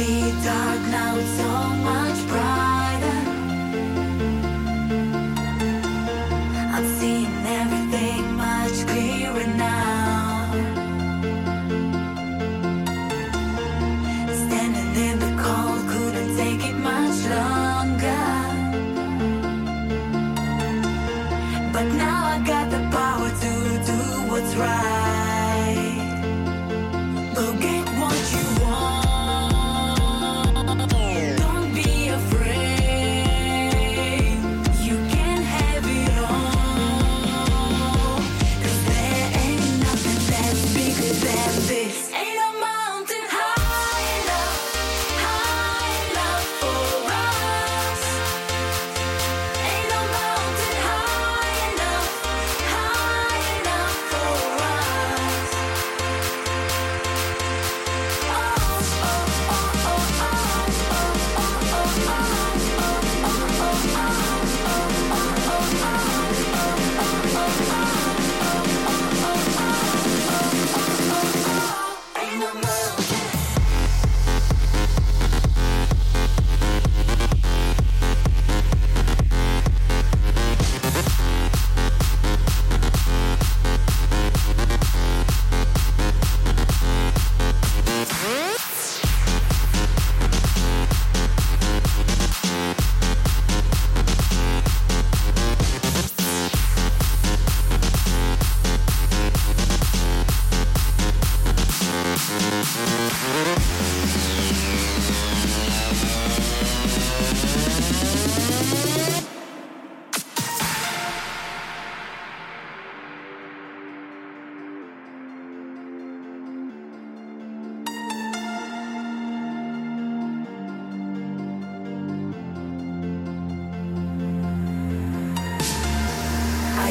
the dark. Now so much brighter. I'm seeing everything much clearer now. Standing in the cold couldn't take it much longer. But now I got the power to do what's right. Go this. Ain't no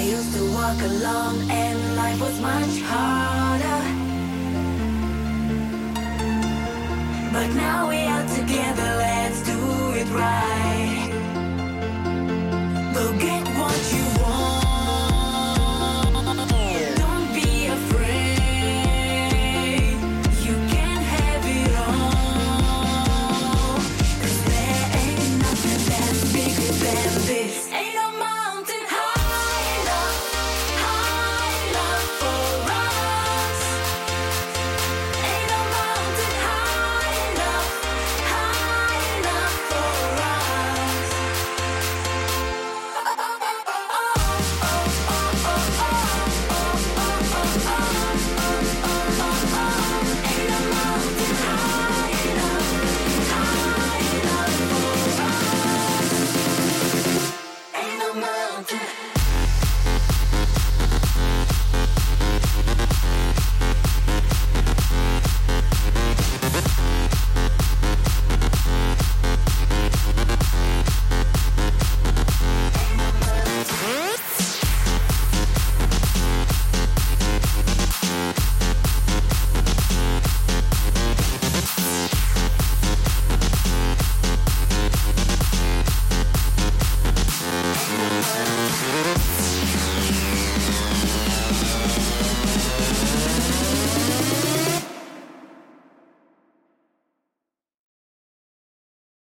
used to walk alone and life was much harder. But now we